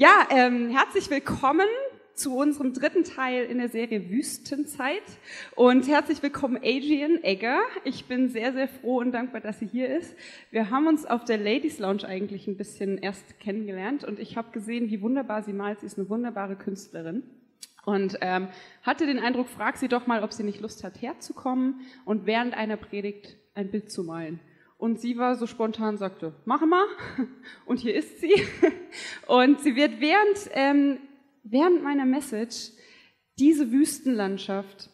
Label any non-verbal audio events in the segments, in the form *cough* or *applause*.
Ja, ähm, herzlich willkommen zu unserem dritten Teil in der Serie Wüstenzeit und herzlich willkommen Adrian Egger. Ich bin sehr, sehr froh und dankbar, dass sie hier ist. Wir haben uns auf der Ladies Lounge eigentlich ein bisschen erst kennengelernt und ich habe gesehen, wie wunderbar sie malt. Sie ist eine wunderbare Künstlerin und ähm, hatte den Eindruck, frag sie doch mal, ob sie nicht Lust hat, herzukommen und während einer Predigt ein Bild zu malen. Und sie war so spontan, sagte, mach mal. *laughs* Und hier ist sie. *laughs* Und sie wird während, ähm, während meiner Message diese Wüstenlandschaft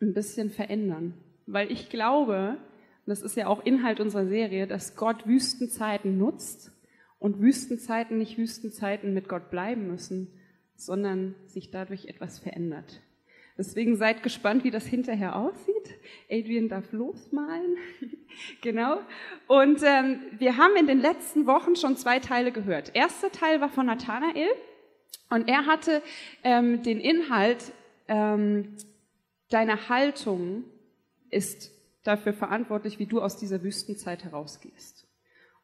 ein bisschen verändern. Weil ich glaube, das ist ja auch Inhalt unserer Serie, dass Gott Wüstenzeiten nutzt und Wüstenzeiten nicht Wüstenzeiten mit Gott bleiben müssen, sondern sich dadurch etwas verändert. Deswegen seid gespannt, wie das hinterher aussieht. Adrian darf losmalen. *laughs* genau. Und ähm, wir haben in den letzten Wochen schon zwei Teile gehört. Erster Teil war von Nathanael und er hatte ähm, den Inhalt, ähm, deine Haltung ist dafür verantwortlich, wie du aus dieser Wüstenzeit herausgehst.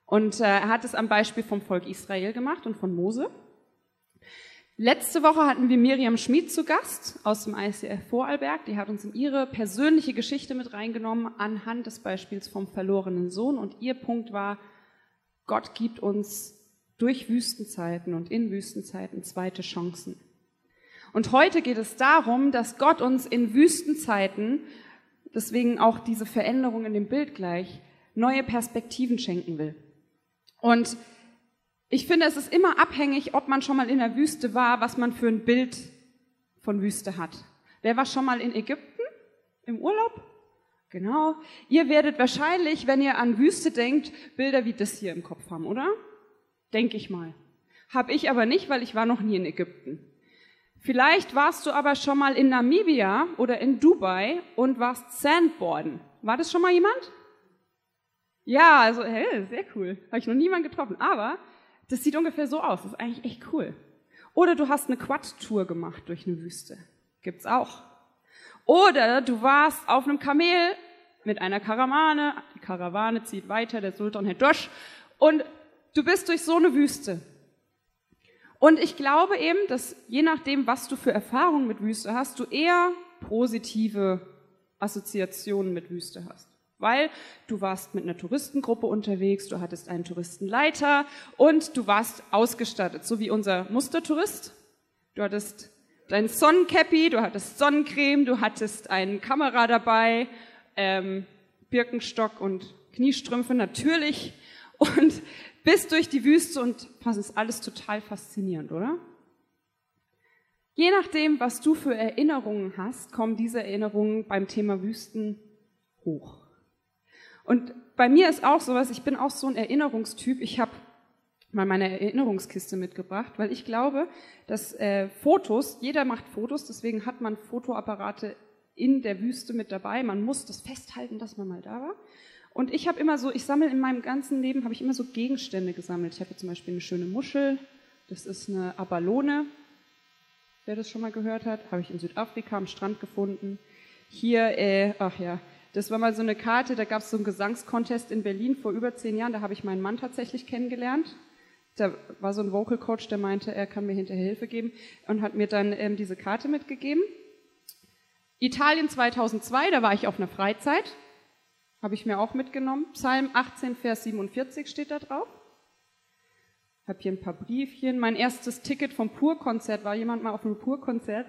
Und äh, er hat es am Beispiel vom Volk Israel gemacht und von Mose. Letzte Woche hatten wir Miriam Schmid zu Gast aus dem ICF Vorarlberg. Die hat uns in ihre persönliche Geschichte mit reingenommen anhand des Beispiels vom verlorenen Sohn. Und ihr Punkt war, Gott gibt uns durch Wüstenzeiten und in Wüstenzeiten zweite Chancen. Und heute geht es darum, dass Gott uns in Wüstenzeiten, deswegen auch diese Veränderung in dem Bild gleich, neue Perspektiven schenken will. Und ich finde, es ist immer abhängig, ob man schon mal in der Wüste war, was man für ein Bild von Wüste hat. Wer war schon mal in Ägypten im Urlaub? Genau. Ihr werdet wahrscheinlich, wenn ihr an Wüste denkt, Bilder wie das hier im Kopf haben, oder? Denke ich mal. Hab ich aber nicht, weil ich war noch nie in Ägypten. Vielleicht warst du aber schon mal in Namibia oder in Dubai und warst Sandboarden. War das schon mal jemand? Ja, also hey, sehr cool. Habe ich noch niemand getroffen. Aber das sieht ungefähr so aus. Das ist eigentlich echt cool. Oder du hast eine Quad-Tour gemacht durch eine Wüste. Gibt's auch. Oder du warst auf einem Kamel mit einer Karawane. Die Karawane zieht weiter, der Sultan hält durch. Und du bist durch so eine Wüste. Und ich glaube eben, dass je nachdem, was du für Erfahrungen mit Wüste hast, du eher positive Assoziationen mit Wüste hast weil du warst mit einer Touristengruppe unterwegs, du hattest einen Touristenleiter und du warst ausgestattet, so wie unser Mustertourist. Du hattest dein Sonnencappy, du hattest Sonnencreme, du hattest eine Kamera dabei, ähm, Birkenstock und Kniestrümpfe natürlich und bist durch die Wüste und das ist alles total faszinierend, oder? Je nachdem, was du für Erinnerungen hast, kommen diese Erinnerungen beim Thema Wüsten hoch. Und bei mir ist auch sowas, ich bin auch so ein Erinnerungstyp. Ich habe mal meine Erinnerungskiste mitgebracht, weil ich glaube, dass äh, Fotos, jeder macht Fotos, deswegen hat man Fotoapparate in der Wüste mit dabei. Man muss das festhalten, dass man mal da war. Und ich habe immer so, ich sammle in meinem ganzen Leben, habe ich immer so Gegenstände gesammelt. Ich habe zum Beispiel eine schöne Muschel, das ist eine Abalone. Wer das schon mal gehört hat, habe ich in Südafrika am Strand gefunden. Hier, äh, ach ja, das war mal so eine Karte, da gab es so einen Gesangscontest in Berlin vor über zehn Jahren, da habe ich meinen Mann tatsächlich kennengelernt. Da war so ein Vocal Coach, der meinte, er kann mir hinterher Hilfe geben und hat mir dann ähm, diese Karte mitgegeben. Italien 2002, da war ich auf einer Freizeit, habe ich mir auch mitgenommen. Psalm 18, Vers 47 steht da drauf. Habe hier ein paar Briefchen. Mein erstes Ticket vom Pur-Konzert war jemand mal auf einem Pur-Konzert.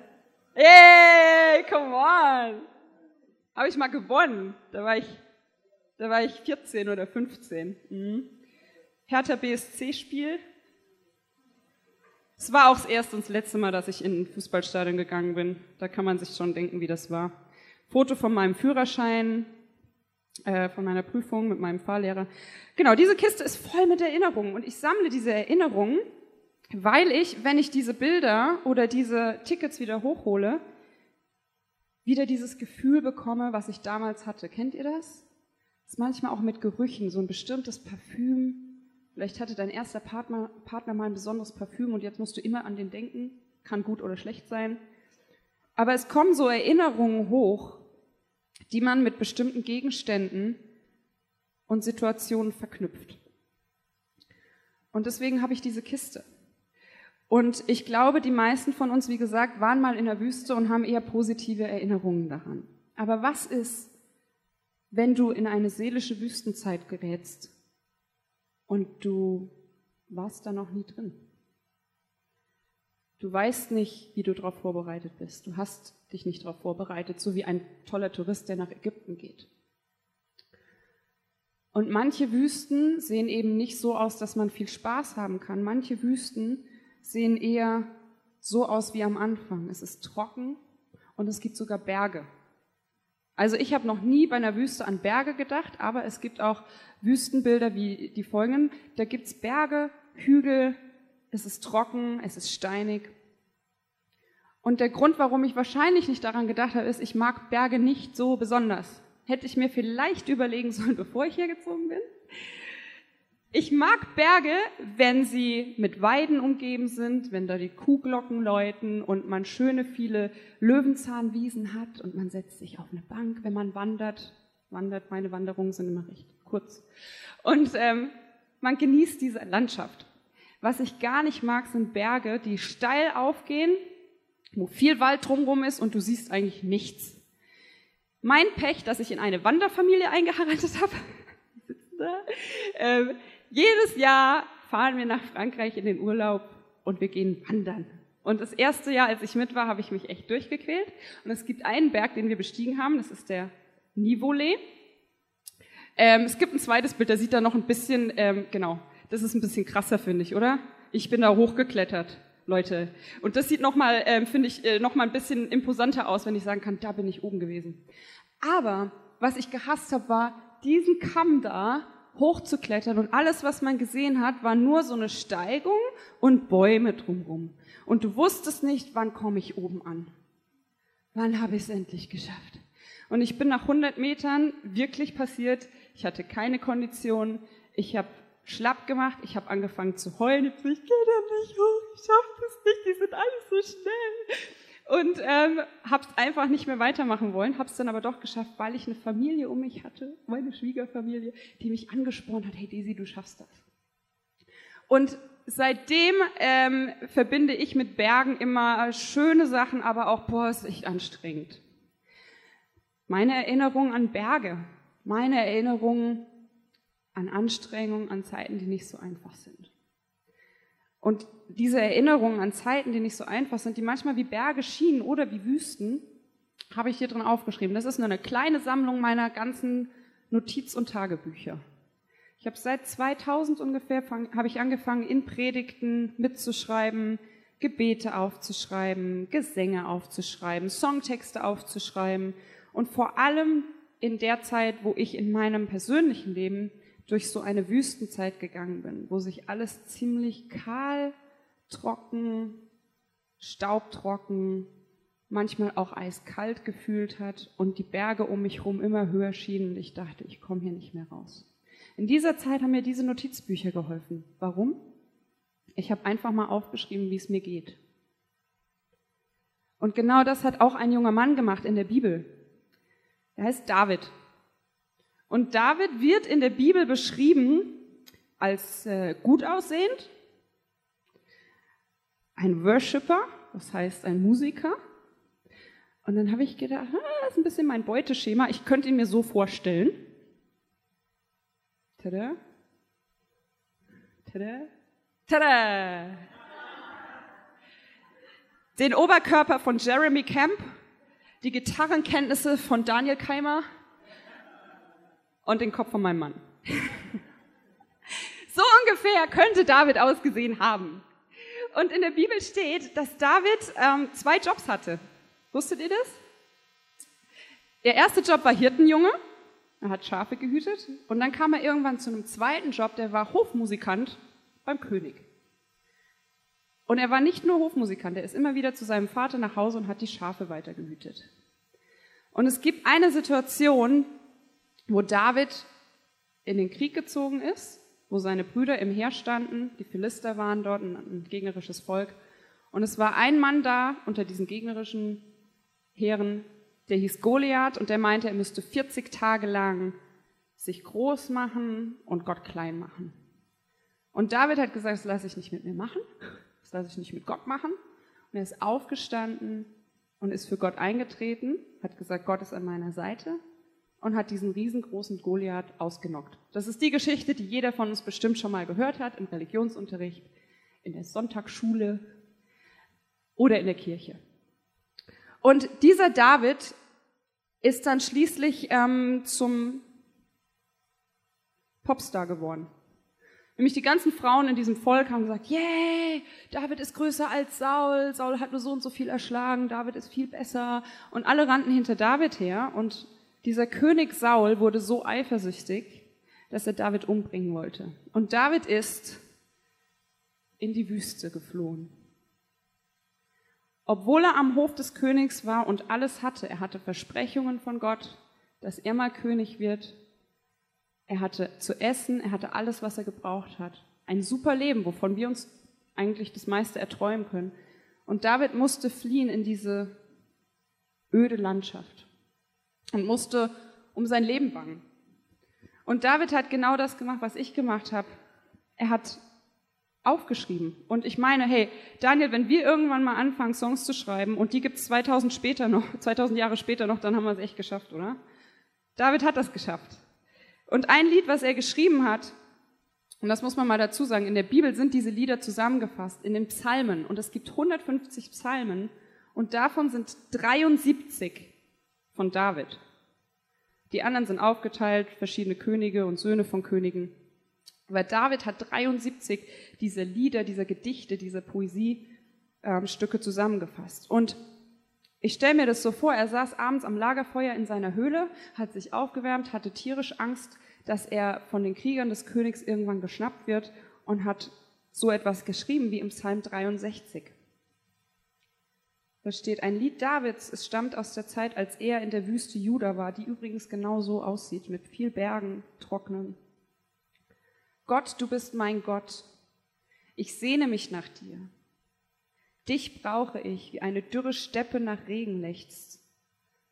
Hey, come on! Habe ich mal gewonnen. Da war ich, da war ich 14 oder 15. Mhm. Hertha BSC-Spiel. Es war auch das erste und das letzte Mal, dass ich in ein Fußballstadion gegangen bin. Da kann man sich schon denken, wie das war. Foto von meinem Führerschein, äh, von meiner Prüfung mit meinem Fahrlehrer. Genau, diese Kiste ist voll mit Erinnerungen und ich sammle diese Erinnerungen, weil ich, wenn ich diese Bilder oder diese Tickets wieder hochhole, wieder dieses Gefühl bekomme, was ich damals hatte. Kennt ihr das? Das ist manchmal auch mit Gerüchen, so ein bestimmtes Parfüm. Vielleicht hatte dein erster Partner, Partner mal ein besonderes Parfüm und jetzt musst du immer an den denken. Kann gut oder schlecht sein. Aber es kommen so Erinnerungen hoch, die man mit bestimmten Gegenständen und Situationen verknüpft. Und deswegen habe ich diese Kiste. Und ich glaube, die meisten von uns, wie gesagt, waren mal in der Wüste und haben eher positive Erinnerungen daran. Aber was ist, wenn du in eine seelische Wüstenzeit gerätst und du warst da noch nie drin? Du weißt nicht, wie du darauf vorbereitet bist. Du hast dich nicht darauf vorbereitet, so wie ein toller Tourist, der nach Ägypten geht. Und manche Wüsten sehen eben nicht so aus, dass man viel Spaß haben kann. Manche Wüsten sehen eher so aus wie am Anfang. Es ist trocken und es gibt sogar Berge. Also ich habe noch nie bei einer Wüste an Berge gedacht, aber es gibt auch Wüstenbilder wie die folgenden. Da gibt es Berge, Hügel, es ist trocken, es ist steinig. Und der Grund, warum ich wahrscheinlich nicht daran gedacht habe, ist, ich mag Berge nicht so besonders. Hätte ich mir vielleicht *laughs* überlegen sollen, bevor ich hergezogen bin. Ich mag Berge, wenn sie mit Weiden umgeben sind, wenn da die Kuhglocken läuten und man schöne viele Löwenzahnwiesen hat und man setzt sich auf eine Bank, wenn man wandert. Wandert, meine Wanderungen sind immer recht kurz. Und ähm, man genießt diese Landschaft. Was ich gar nicht mag, sind Berge, die steil aufgehen, wo viel Wald drumherum ist und du siehst eigentlich nichts. Mein Pech, dass ich in eine Wanderfamilie eingeheiratet habe. *laughs* jedes Jahr fahren wir nach Frankreich in den Urlaub und wir gehen wandern. Und das erste Jahr, als ich mit war, habe ich mich echt durchgequält. Und es gibt einen Berg, den wir bestiegen haben, das ist der Nivolet. Ähm, es gibt ein zweites Bild, da sieht da noch ein bisschen, ähm, genau, das ist ein bisschen krasser, finde ich, oder? Ich bin da hochgeklettert, Leute. Und das sieht nochmal, ähm, finde ich, äh, nochmal ein bisschen imposanter aus, wenn ich sagen kann, da bin ich oben gewesen. Aber was ich gehasst habe, war diesen Kamm da hochzuklettern und alles, was man gesehen hat, war nur so eine Steigung und Bäume drumherum. Und du wusstest nicht, wann komme ich oben an. Wann habe ich es endlich geschafft? Und ich bin nach 100 Metern wirklich passiert. Ich hatte keine Kondition. Ich habe schlapp gemacht. Ich habe angefangen zu heulen. Ich gehe da nicht hoch. Ich schaffe das nicht. Die sind alle so schnell und ähm, habe es einfach nicht mehr weitermachen wollen, habe es dann aber doch geschafft, weil ich eine Familie um mich hatte, meine Schwiegerfamilie, die mich angesprochen hat, hey Daisy, du schaffst das. Und seitdem ähm, verbinde ich mit Bergen immer schöne Sachen, aber auch, boah, ist echt anstrengend. Meine Erinnerung an Berge, meine Erinnerung an Anstrengungen, an Zeiten, die nicht so einfach sind. Und diese Erinnerungen an Zeiten, die nicht so einfach sind, die manchmal wie Berge schienen oder wie Wüsten, habe ich hier drin aufgeschrieben. Das ist nur eine kleine Sammlung meiner ganzen Notiz- und Tagebücher. Ich habe seit 2000 ungefähr habe ich angefangen, in Predigten mitzuschreiben, Gebete aufzuschreiben, Gesänge aufzuschreiben, Songtexte aufzuschreiben und vor allem in der Zeit, wo ich in meinem persönlichen Leben durch so eine Wüstenzeit gegangen bin, wo sich alles ziemlich kahl, trocken, staubtrocken, manchmal auch eiskalt gefühlt hat und die Berge um mich herum immer höher schienen und ich dachte, ich komme hier nicht mehr raus. In dieser Zeit haben mir diese Notizbücher geholfen. Warum? Ich habe einfach mal aufgeschrieben, wie es mir geht. Und genau das hat auch ein junger Mann gemacht in der Bibel. Er heißt David. Und David wird in der Bibel beschrieben als äh, gut aussehend, ein Worshipper, das heißt ein Musiker. Und dann habe ich gedacht, ah, das ist ein bisschen mein Beuteschema. Ich könnte ihn mir so vorstellen. Tada. Tada. Tada. Den Oberkörper von Jeremy Camp, die Gitarrenkenntnisse von Daniel Keimer und den Kopf von meinem Mann. *laughs* so ungefähr könnte David ausgesehen haben. Und in der Bibel steht, dass David ähm, zwei Jobs hatte. Wusstet ihr das? Der erste Job war Hirtenjunge. Er hat Schafe gehütet. Und dann kam er irgendwann zu einem zweiten Job, der war Hofmusikant beim König. Und er war nicht nur Hofmusikant, er ist immer wieder zu seinem Vater nach Hause und hat die Schafe weitergehütet. Und es gibt eine Situation, wo David in den Krieg gezogen ist, wo seine Brüder im Heer standen, die Philister waren dort, ein, gegnerisches Volk. Und es war ein Mann da unter diesen gegnerischen Heeren, der hieß Goliath und der meinte, er müsste 40 Tage lang sich groß machen und Gott klein machen. Und David hat gesagt, das lasse ich nicht mit mir machen. Das soll sich nicht mit Gott machen. Und er ist aufgestanden und ist für Gott eingetreten, hat gesagt, Gott ist an meiner Seite und hat diesen riesengroßen Goliath ausgenockt. Das ist die Geschichte, die jeder von uns bestimmt schon mal gehört hat im Religionsunterricht, in der Sonntagsschule oder in der Kirche. Und dieser David ist dann schließlich ähm, zum Popstar geworden. Nämlich die ganzen Frauen in diesem Volk haben gesagt, yay, David ist größer als Saul, Saul hat nur so und so viel erschlagen, David ist viel besser. Und alle rannten hinter David her und dieser König Saul wurde so eifersüchtig, dass er David umbringen wollte. Und David ist in die Wüste geflohen. Obwohl er am Hof des Königs war und alles hatte, er hatte Versprechungen von Gott, dass er mal König wird, er hatte zu essen, er hatte alles, was er gebraucht hat. Ein super Leben, wovon wir uns eigentlich das meiste erträumen können. Und David musste fliehen in diese öde Landschaft und musste um sein Leben bangen. Und David hat genau das gemacht, was ich gemacht habe. Er hat aufgeschrieben. Und ich meine, hey, Daniel, wenn wir irgendwann mal anfangen, Songs zu schreiben und die gibt es 2000 später noch, *laughs* 2000 Jahre später noch, dann haben wir es echt geschafft, oder? David hat das geschafft. Und ein Lied, was er geschrieben hat, und das muss man mal dazu sagen, in der Bibel sind diese Lieder zusammengefasst in den Psalmen und es gibt 150 Psalmen und davon sind 73 von David. Die anderen sind aufgeteilt, verschiedene Könige und Söhne von Königen. Aber David hat 73 dieser Lieder, dieser Gedichte, dieser Poesiestücke ähm, zusammengefasst. Und ich stelle mir das so vor, er saß abends am Lagerfeuer in seiner Höhle, hat sich aufgewärmt, hatte tierisch Angst, dass er von den Kriegern des Königs irgendwann geschnappt wird und hat so etwas geschrieben wie im Psalm 63. Da steht ein Lied Davids, es stammt aus der Zeit, als er in der Wüste Juda war, die übrigens genau so aussieht, mit viel Bergen, trocknen. Gott, du bist mein Gott. Ich sehne mich nach dir. Dich brauche ich, wie eine dürre Steppe nach Regen lechzt.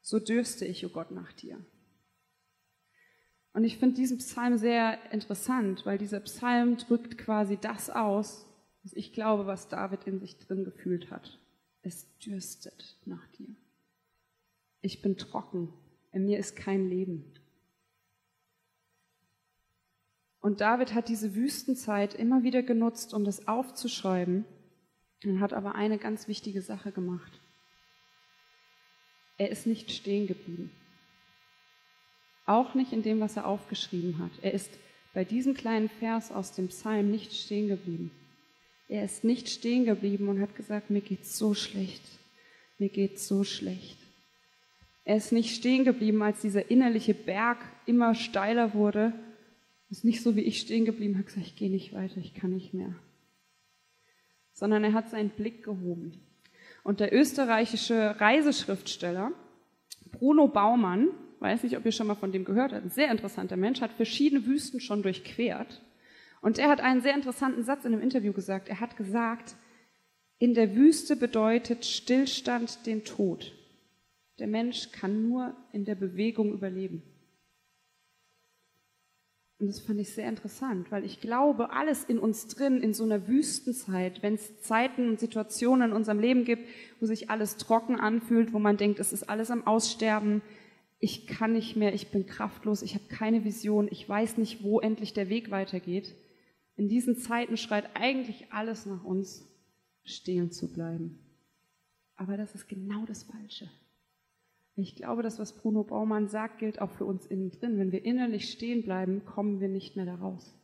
So dürste ich, o oh Gott, nach dir. Und ich finde diesen Psalm sehr interessant, weil dieser Psalm drückt quasi das aus, was ich glaube, was David in sich drin gefühlt hat. Es dürstet nach dir. Ich bin trocken, in mir ist kein Leben. Und David hat diese Wüstenzeit immer wieder genutzt, um das aufzuschreiben und hat aber eine ganz wichtige Sache gemacht. Er ist nicht stehen geblieben. Auch nicht in dem, was er aufgeschrieben hat. Er ist bei diesem kleinen Vers aus dem Psalm nicht stehen geblieben. Er ist nicht stehen geblieben und hat gesagt, mir geht's so schlecht. Mir geht's so schlecht. Er ist nicht stehen geblieben, als dieser innerliche Berg immer steiler wurde. Er ist nicht so wie ich stehen geblieben, hat gesagt, ich gehe nicht weiter, ich kann nicht mehr sondern er hat seinen Blick gehoben. Und der österreichische Reiseschriftsteller Bruno Baumann, weiß nicht, ob ihr schon mal von dem gehört habt, ein sehr interessanter Mensch, hat verschiedene Wüsten schon durchquert. Und er hat einen sehr interessanten Satz in einem Interview gesagt. Er hat gesagt, in der Wüste bedeutet Stillstand den Tod. Der Mensch kann nur in der Bewegung überleben. Und das fand ich sehr interessant, weil ich glaube, alles in uns drin, in so einer Wüstenzeit, wenn es Zeiten und Situationen in unserem Leben gibt, wo sich alles trocken anfühlt, wo man denkt, es ist alles am Aussterben, ich kann nicht mehr, ich bin kraftlos, ich habe keine Vision, ich weiß nicht, wo endlich der Weg weitergeht. In diesen Zeiten schreit eigentlich alles nach uns, stehen zu bleiben. Aber das ist genau das Falsche. Ich glaube, das, was Bruno Baumann sagt, gilt auch für uns innen drin. Wenn wir innerlich stehen bleiben, kommen wir nicht mehr daraus.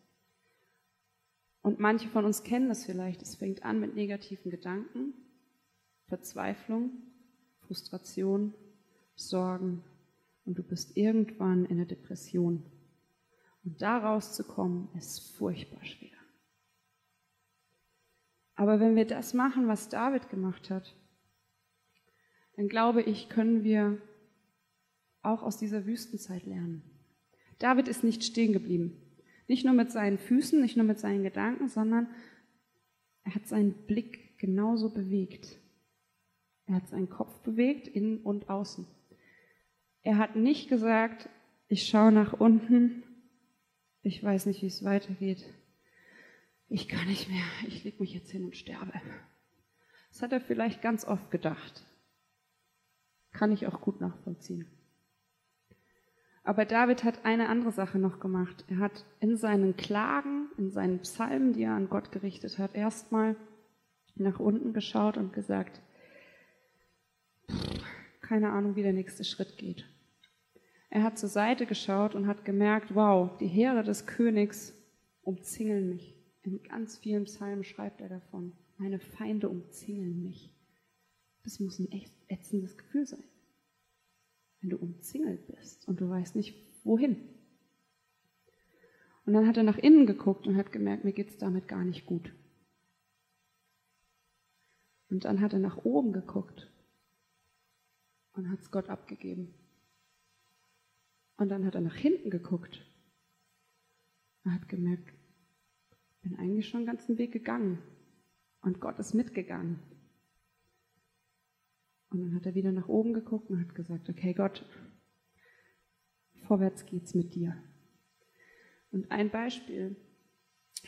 Und manche von uns kennen das vielleicht. Es fängt an mit negativen Gedanken, Verzweiflung, Frustration, Sorgen und du bist irgendwann in der Depression. Und da rauszukommen, ist furchtbar schwer. Aber wenn wir das machen, was David gemacht hat, dann glaube ich, können wir auch aus dieser Wüstenzeit lernen. David ist nicht stehen geblieben. Nicht nur mit seinen Füßen, nicht nur mit seinen Gedanken, sondern er hat seinen Blick genauso bewegt. Er hat seinen Kopf bewegt, innen und außen. Er hat nicht gesagt, ich schaue nach unten, ich weiß nicht, wie es weitergeht. ich kann nicht mehr, ich leg mich jetzt hin und sterbe. Das hat er vielleicht ganz oft gedacht. Kann ich auch gut nachvollziehen. Aber David hat eine andere Sache noch gemacht. Er hat in seinen Klagen, in seinen Psalmen, die er an Gott gerichtet hat, erstmal nach unten geschaut und gesagt, keine Ahnung, wie der nächste Schritt geht. Er hat zur Seite geschaut und hat gemerkt, wow, die Heere des Königs umzingeln mich. In ganz vielen Psalmen schreibt er davon, meine Feinde umzingeln mich. Das muss ein echt ätzendes Gefühl sein, wenn du umzingelt bist und du weißt nicht, wohin. Und dann hat er nach innen geguckt und hat gemerkt, mir geht es damit gar nicht gut. Und dann hat er nach oben geguckt und hat es Gott abgegeben. Und dann hat er nach hinten geguckt und hat gemerkt, ich bin eigentlich schon den ganzen Weg gegangen und Gott ist mitgegangen. Und dann hat er wieder nach oben geguckt und hat gesagt, okay Gott, vorwärts geht's mit dir. Und ein Beispiel,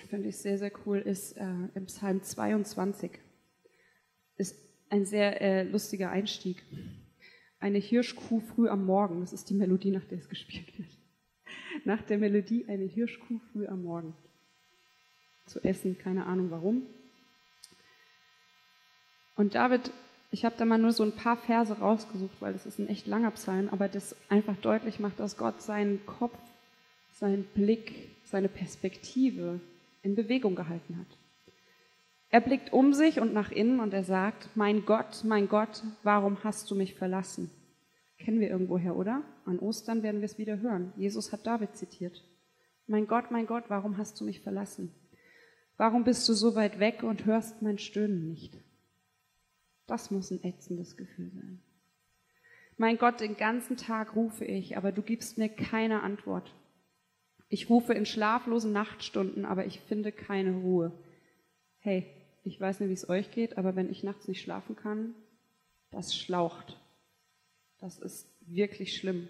finde ich sehr, sehr cool, ist äh, im Psalm 22. Ist ein sehr äh, lustiger Einstieg eine Hirschkuh früh am Morgen. Das ist die Melodie, nach der es gespielt wird. Nach der Melodie eine Hirschkuh früh am Morgen. Zu essen, keine Ahnung warum. Und David, ich habe da mal nur so ein paar Verse rausgesucht, weil das ist ein echt langer Psalm, aber das einfach deutlich macht, dass Gott seinen Kopf, seinen Blick, seine Perspektive in Bewegung gehalten hat. Er blickt um sich und nach innen und er sagt, mein Gott, mein Gott, warum hast du mich verlassen? Kennen wir irgendwoher, oder? An Ostern werden wir es wieder hören. Jesus hat David zitiert. Mein Gott, mein Gott, warum hast du mich verlassen? Warum bist du so weit weg und hörst mein Stöhnen nicht? Das muss ein ätzendes Gefühl sein. Mein Gott, den ganzen Tag rufe ich, aber du gibst mir keine Antwort. Ich rufe in schlaflosen Nachtstunden, aber ich finde keine Ruhe. Hey, ich weiß nicht, wie es euch geht, aber wenn ich nachts nicht schlafen kann, das schlaucht. Das ist wirklich schlimm.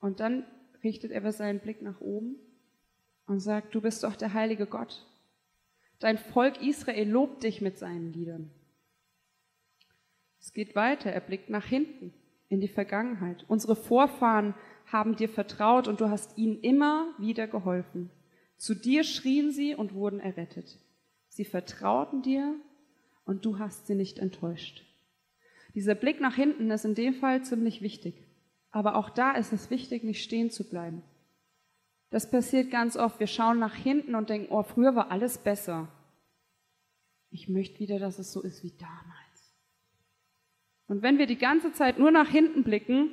Und dann richtet er seinen Blick nach oben und sagt, du bist doch der heilige Gott. Dein Volk Israel lobt dich mit seinen Liedern. Es geht weiter, er blickt nach hinten in die Vergangenheit. Unsere Vorfahren haben dir vertraut und du hast ihnen immer wieder geholfen. Zu dir schrien sie und wurden errettet. Sie vertrauten dir und du hast sie nicht enttäuscht. Dieser Blick nach hinten ist in dem Fall ziemlich wichtig. Aber auch da ist es wichtig, nicht stehen zu bleiben. Das passiert ganz oft. Wir schauen nach hinten und denken, oh, früher war alles besser. Ich möchte wieder, dass es so ist wie damals. Und wenn wir die ganze Zeit nur nach hinten blicken,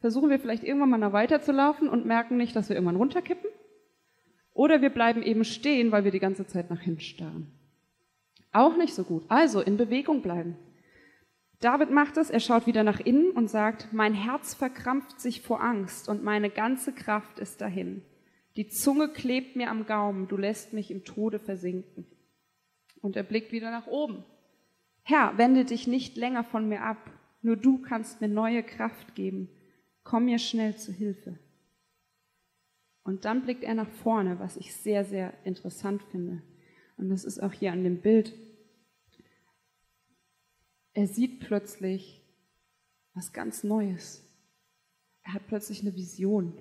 versuchen wir vielleicht irgendwann mal noch weiterzulaufen und merken nicht, dass wir irgendwann runterkippen. Oder wir bleiben eben stehen, weil wir die ganze Zeit nach hinten starren. Auch nicht so gut. Also in Bewegung bleiben. David macht es, er schaut wieder nach innen und sagt, mein Herz verkrampft sich vor Angst und meine ganze Kraft ist dahin. Die Zunge klebt mir am Gaumen, du lässt mich im Tode versinken. Und er blickt wieder nach oben. Herr, wende dich nicht länger von mir ab, nur du kannst mir neue Kraft geben. Komm mir schnell zu Hilfe. Und dann blickt er nach vorne, was ich sehr, sehr interessant finde. Und das ist auch hier an dem Bild. Er sieht plötzlich was ganz Neues. Er hat plötzlich eine Vision.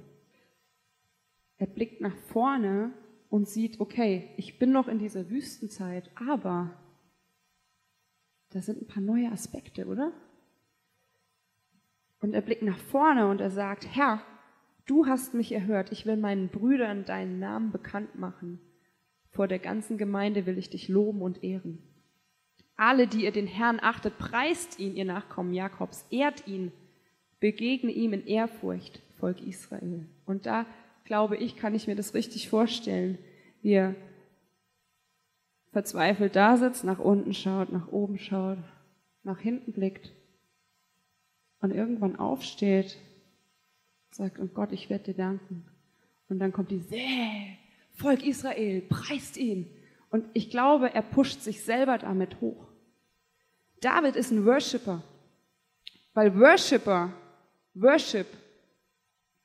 Er blickt nach vorne und sieht, okay, ich bin noch in dieser Wüstenzeit, aber da sind ein paar neue Aspekte, oder? Und er blickt nach vorne und er sagt, Herr, Du hast mich erhört, ich will meinen Brüdern deinen Namen bekannt machen. Vor der ganzen Gemeinde will ich dich loben und ehren. Alle, die ihr den Herrn achtet, preist ihn, ihr Nachkommen Jakobs, ehrt ihn, begegne ihm in Ehrfurcht, Volk Israel. Und da, glaube ich, kann ich mir das richtig vorstellen, wie er verzweifelt da sitzt, nach unten schaut, nach oben schaut, nach hinten blickt und irgendwann aufsteht sagt, und Gott, ich werde dir danken. Und dann kommt die Säh, Volk Israel, preist ihn. Und ich glaube, er pusht sich selber damit hoch. David ist ein Worshipper, weil Worshipper, Worship,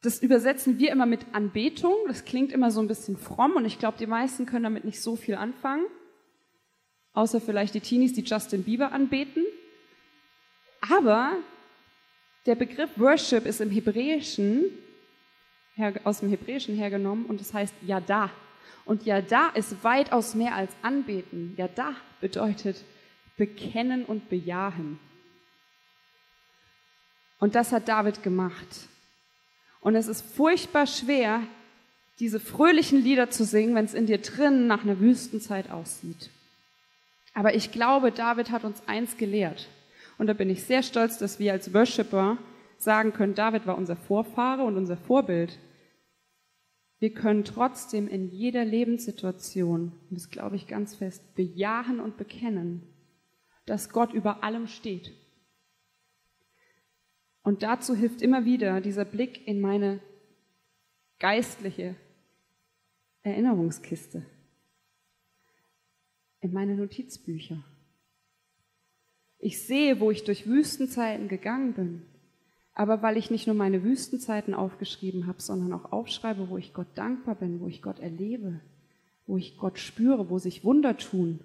Das übersetzen wir immer mit Anbetung. Das klingt immer so ein bisschen fromm und ich glaube, die meisten können damit nicht so viel anfangen. Außer vielleicht die Teenies, die Justin Bieber anbeten. Aber der Begriff Worship ist im Hebräischen, aus dem Hebräischen hergenommen und das heißt Yada. Und Yada ist weitaus mehr als anbeten. Yada bedeutet bekennen und bejahen. Und das hat David gemacht. Und es ist furchtbar schwer, diese fröhlichen Lieder zu singen, wenn es in dir drin nach einer Wüstenzeit aussieht. Aber ich glaube, David hat uns eins gelehrt. Und da bin ich sehr stolz, dass wir als Worshipper sagen können, David war unser Vorfahre und unser Vorbild. Wir können trotzdem in jeder Lebenssituation, und das glaube ich ganz fest, bejahen und bekennen, dass Gott über allem steht. Und dazu hilft immer wieder dieser Blick in meine geistliche Erinnerungskiste, in meine Notizbücher. Ich sehe, wo ich durch Wüstenzeiten gegangen bin, aber weil ich nicht nur meine Wüstenzeiten aufgeschrieben habe, sondern auch aufschreibe, wo ich Gott dankbar bin, wo ich Gott erlebe, wo ich Gott spüre, wo sich Wunder tun,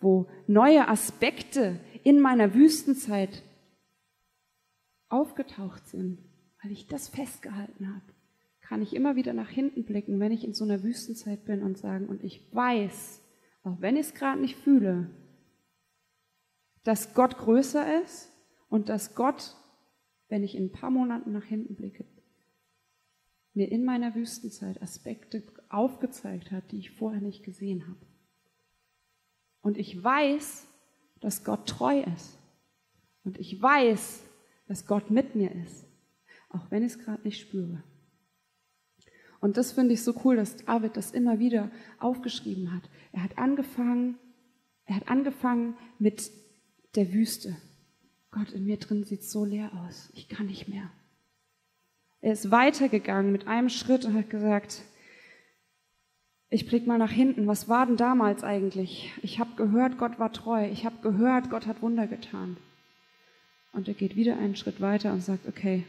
wo neue Aspekte in meiner Wüstenzeit aufgetaucht sind, weil ich das festgehalten habe, kann ich immer wieder nach hinten blicken, wenn ich in so einer Wüstenzeit bin und sagen, und ich weiß, auch wenn ich es gerade nicht fühle, dass Gott größer ist und dass Gott, wenn ich in ein paar Monaten nach hinten blicke, mir in meiner Wüstenzeit Aspekte aufgezeigt hat, die ich vorher nicht gesehen habe. Und ich weiß, dass Gott treu ist. Und ich weiß, dass Gott mit mir ist, auch wenn ich es gerade nicht spüre. Und das finde ich so cool, dass David das immer wieder aufgeschrieben hat. Er hat angefangen, er hat angefangen mit der Wüste. Gott, in mir drin sieht so leer aus. Ich kann nicht mehr. Er ist weitergegangen mit einem Schritt und hat gesagt, ich blick mal nach hinten. Was war denn damals eigentlich? Ich habe gehört, Gott war treu. Ich habe gehört, Gott hat Wunder getan. Und er geht wieder einen Schritt weiter und sagt, okay,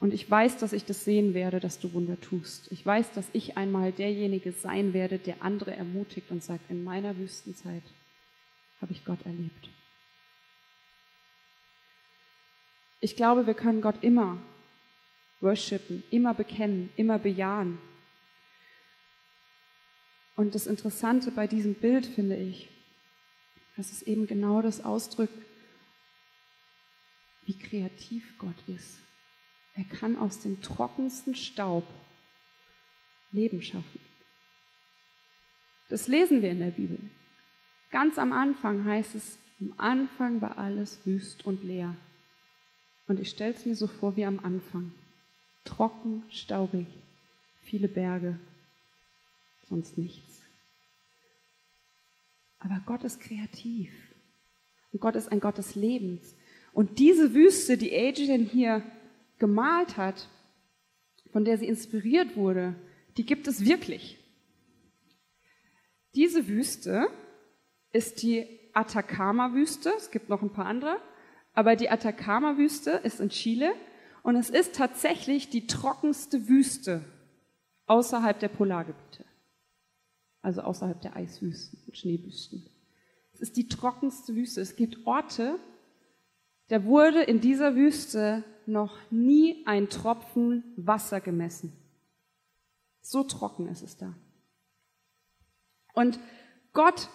und ich weiß, dass ich das sehen werde, dass du Wunder tust. Ich weiß, dass ich einmal derjenige sein werde, der andere ermutigt und sagt, in meiner Wüstenzeit habe ich Gott erlebt. Ich glaube, wir können Gott immer worshipen, immer bekennen, immer bejahen. Und das Interessante bei diesem Bild finde ich, dass es eben genau das ausdrückt, wie kreativ Gott ist. Er kann aus dem trockensten Staub Leben schaffen. Das lesen wir in der Bibel. Ganz am Anfang heißt es, am Anfang war alles wüst und leer. Und ich stelle es mir so vor wie am Anfang. Trocken, staubig, viele Berge, sonst nichts. Aber Gott ist kreativ. Und Gott ist ein Gott des Lebens. Und diese Wüste, die Adrian hier gemalt hat, von der sie inspiriert wurde, die gibt es wirklich. Diese Wüste ist die Atacama-Wüste. Es gibt noch ein paar andere. Aber die Atacama-Wüste ist in Chile und es ist tatsächlich die trockenste Wüste außerhalb der Polargebiete. Also außerhalb der Eiswüsten und Schneewüsten. Es ist die trockenste Wüste. Es gibt Orte, da wurde in dieser Wüste noch nie ein Tropfen Wasser gemessen. So trocken ist es da. Und Gott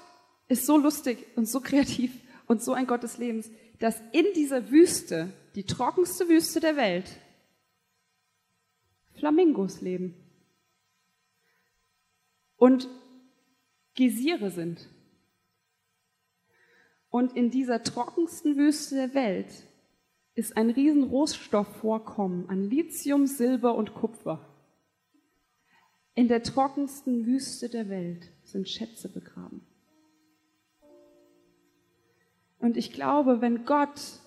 ist so lustig und so kreativ und so ein Gott des Lebens, dass in dieser Wüste, die trockenste Wüste der Welt, Flamingos leben und Geysire sind. Und in dieser trockensten Wüste der Welt ist ein riesen Rohstoffvorkommen an Lithium, Silber und Kupfer. In der trockensten Wüste der Welt sind Schätze begraben. Und ich glaube, wenn Gott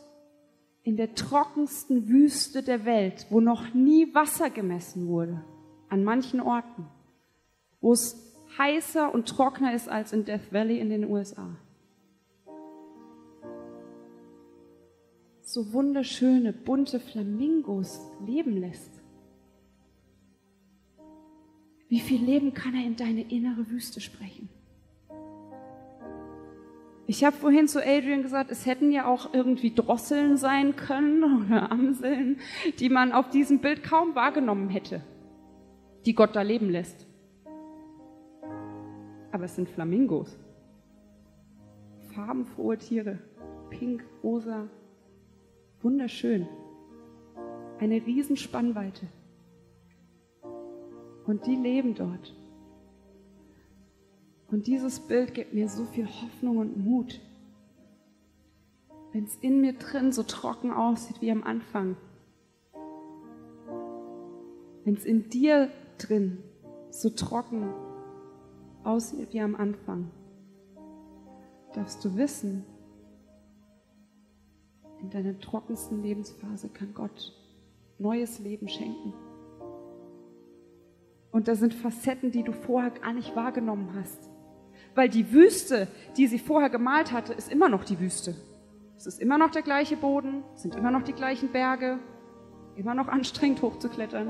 in der trockensten Wüste der Welt, wo noch nie Wasser gemessen wurde, an manchen Orten, wo es heißer und trockener ist als in Death Valley in den USA, so wunderschöne, bunte Flamingos leben lässt. Wie viel Leben kann er in deine innere Wüste sprechen? Ich habe vorhin zu Adrian gesagt, es hätten ja auch irgendwie Drosseln sein können *laughs* oder Amseln, die man auf diesem Bild kaum wahrgenommen hätte, die Gott da leben lässt. Aber es sind Flamingos. Farbenfrohe Tiere. Pink, rosa. Wunderschön. Eine Riesenspannweite. Und die leben dort. Und dieses Bild gibt mir so viel Hoffnung und Mut. Wenn es in mir drin so trocken aussieht wie am Anfang. Wenn es in dir drin so trocken aussieht wie am Anfang, darfst du wissen, in deiner trockensten Lebensphase kann Gott neues Leben schenken. Und da sind Facetten, die du vorher gar nicht wahrgenommen hast. Weil die Wüste, die sie vorher gemalt hatte, ist immer noch die Wüste. Es ist immer noch der gleiche Boden, es sind immer noch die gleichen Berge, immer noch anstrengend hochzuklettern.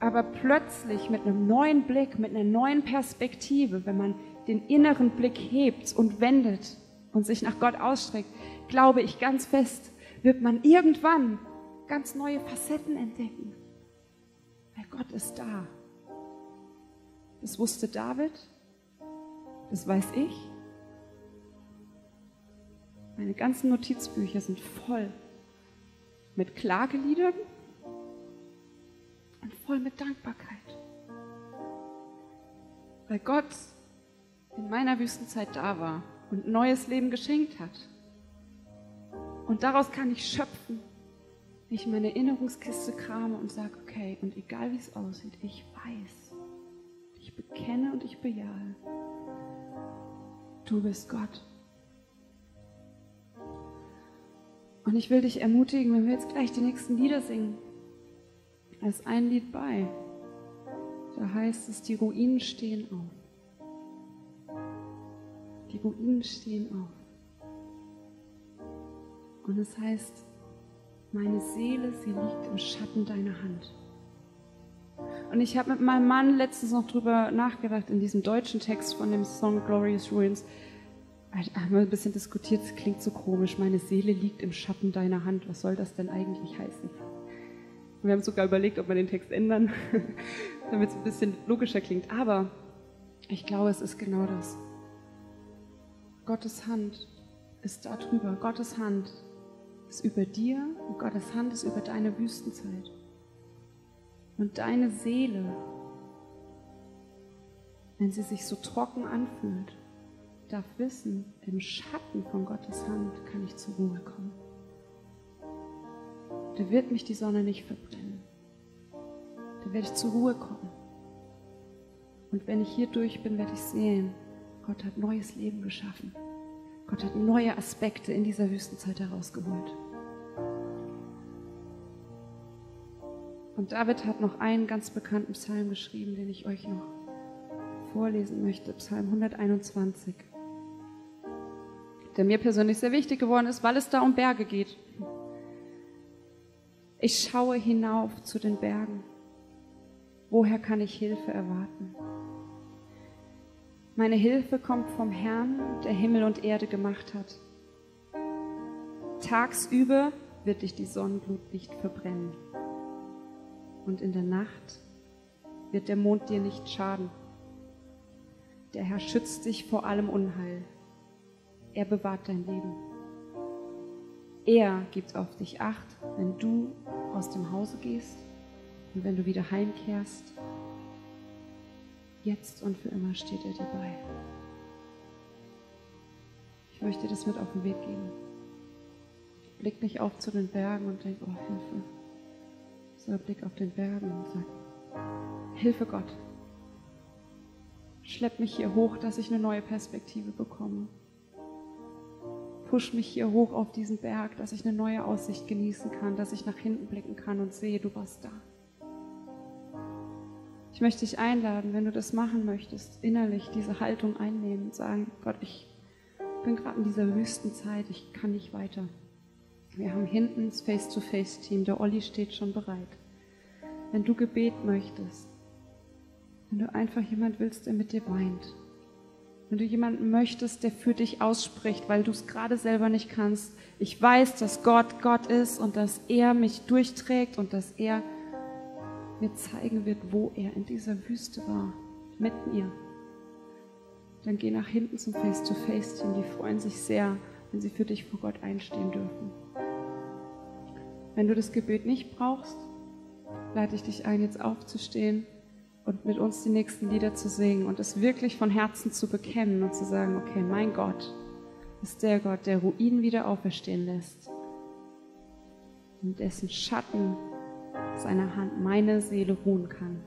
Aber plötzlich mit einem neuen Blick, mit einer neuen Perspektive, wenn man den inneren Blick hebt und wendet und sich nach Gott ausstreckt, glaube ich ganz fest, wird man irgendwann ganz neue Facetten entdecken. Weil Gott ist da. Das wusste David, das weiß ich. Meine ganzen Notizbücher sind voll mit Klageliedern und voll mit Dankbarkeit. Weil Gott in meiner Wüstenzeit da war und neues Leben geschenkt hat. Und daraus kann ich schöpfen, wenn ich meine Erinnerungskiste krame und sage, okay, und egal wie es aussieht, ich weiß, bekenne und ich bejahe, du bist Gott. Und ich will dich ermutigen, wenn wir jetzt gleich die nächsten Lieder singen, ist ein Lied bei. Da heißt es, die Ruinen stehen auf. Die Ruinen stehen auf. Und es heißt, meine Seele, sie liegt im Schatten deiner Hand. Und ich habe mit meinem Mann letztens noch drüber nachgedacht, in diesem deutschen Text von dem Song Glorious Ruins. Haben wir ein bisschen diskutiert, es klingt so komisch. Meine Seele liegt im Schatten deiner Hand. Was soll das denn eigentlich heißen? Wir haben sogar überlegt, ob wir den Text ändern, *laughs* damit es ein bisschen logischer klingt. Aber ich glaube, es ist genau das. Gottes Hand ist da drüber. Gottes Hand ist über dir und Gottes Hand ist über deine Wüstenzeit. Und deine Seele, wenn sie sich so trocken anfühlt, darf wissen, im Schatten von Gottes Hand kann ich zur Ruhe kommen da wird mich die Sonne nicht verbrennen. Da werde ich zur Ruhe kommen. Und wenn ich hier durch bin, werde ich sehen, Gott hat neues Leben geschaffen. Gott hat neue Aspekte in dieser Wüstenzeit herausgeholt. Und David hat noch einen ganz bekannten Psalm geschrieben, den ich euch noch vorlesen möchte, Psalm 121, der mir persönlich sehr wichtig geworden ist, weil es da um Berge geht. Ich schaue hinauf zu den Bergen. Woher kann ich Hilfe erwarten? Meine Hilfe kommt vom Herrn, der Himmel und Erde gemacht hat. Tagsüber wird dich die Sonnenglut nicht verbrennen. Und in der Nacht wird der Mond dir nicht schaden. Der Herr schützt dich vor allem Unheil. Er bewahrt dein Leben. Er gibt auf dich acht, wenn du aus dem Hause gehst und wenn du wieder heimkehrst. Jetzt und für immer steht er dir bei. Ich möchte das mit auf den Weg geben. Blick nicht auf zu den Bergen und denk, oh Hilfe. Sondern blick auf den Bergen und sag, Hilfe Gott. Schlepp mich hier hoch, dass ich eine neue Perspektive bekomme push mich hier hoch auf diesen Berg, dass ich eine neue Aussicht genießen kann, dass ich nach hinten blicken kann und sehe, du warst da. Ich möchte dich einladen, wenn du das machen möchtest, innerlich diese Haltung einnehmen und sagen, Gott, ich bin gerade in dieser Wüstenzeit, ich kann nicht weiter. Wir haben hinten das Face-to-Face-Team, der Olli steht schon bereit. wenn du Gebet möchtest, wenn du einfach jemand willst, der mit dir weint, wenn du jemanden möchtest, der für dich ausspricht, weil du es gerade selber nicht kannst. Ich weiß, dass Gott Gott ist und dass er mich durchträgt und dass er mir zeigen wird, wo er in dieser Wüste war, mit mir. Dann geh nach hinten zum Face-to-Face-Team. Die freuen sich sehr, wenn sie für dich vor Gott einstehen dürfen. Wenn du das Gebet nicht brauchst, lade ich dich ein, jetzt aufzustehen und mit uns die nächsten Lieder zu singen und es wirklich von Herzen zu bekennen und zu sagen, okay, mein Gott ist der Gott, der Ruinen wieder auferstehen lässt, in dessen Schatten seiner Hand meine Seele ruhen kann.